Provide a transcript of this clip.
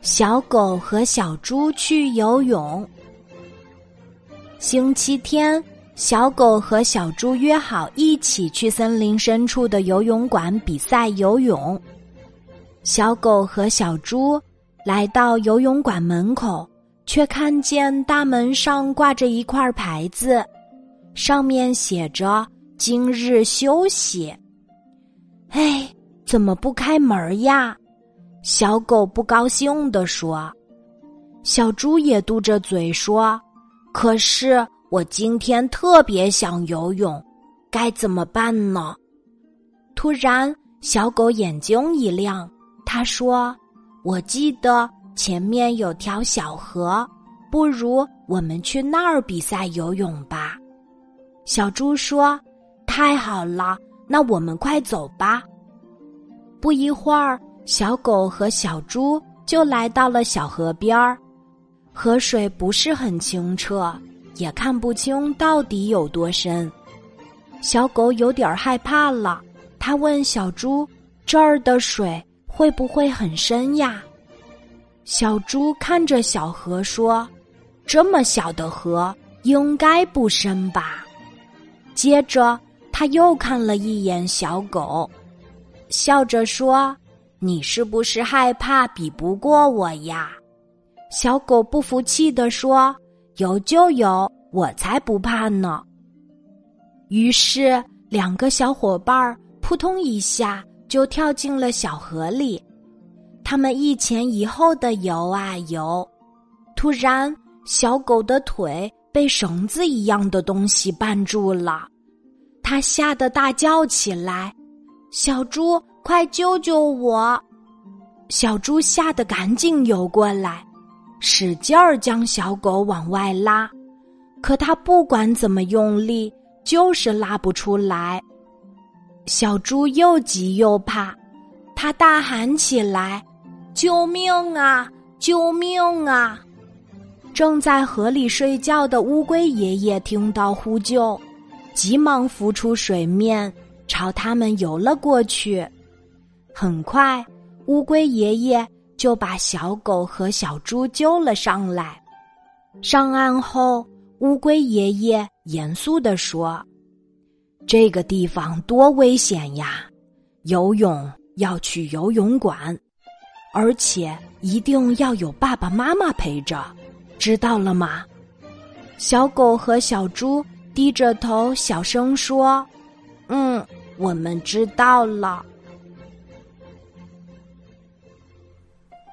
小狗和小猪去游泳。星期天，小狗和小猪约好一起去森林深处的游泳馆比赛游泳。小狗和小猪来到游泳馆门口，却看见大门上挂着一块牌子，上面写着“今日休息”。哎，怎么不开门呀？小狗不高兴地说：“小猪也嘟着嘴说，可是我今天特别想游泳，该怎么办呢？”突然，小狗眼睛一亮，他说：“我记得前面有条小河，不如我们去那儿比赛游泳吧。”小猪说：“太好了，那我们快走吧。”不一会儿。小狗和小猪就来到了小河边儿，河水不是很清澈，也看不清到底有多深。小狗有点害怕了，他问小猪：“这儿的水会不会很深呀？”小猪看着小河说：“这么小的河，应该不深吧？”接着他又看了一眼小狗，笑着说。你是不是害怕比不过我呀？小狗不服气地说：“有就有，我才不怕呢。”于是两个小伙伴扑通一下就跳进了小河里。他们一前一后的游啊游，突然小狗的腿被绳子一样的东西绊住了，它吓得大叫起来：“小猪！”快救救我！小猪吓得赶紧游过来，使劲儿将小狗往外拉，可它不管怎么用力，就是拉不出来。小猪又急又怕，它大喊起来：“救命啊！救命啊！”正在河里睡觉的乌龟爷爷听到呼救，急忙浮出水面，朝他们游了过去。很快，乌龟爷爷就把小狗和小猪救了上来。上岸后，乌龟爷爷严肃地说：“这个地方多危险呀！游泳要去游泳馆，而且一定要有爸爸妈妈陪着，知道了吗？”小狗和小猪低着头，小声说：“嗯，我们知道了。”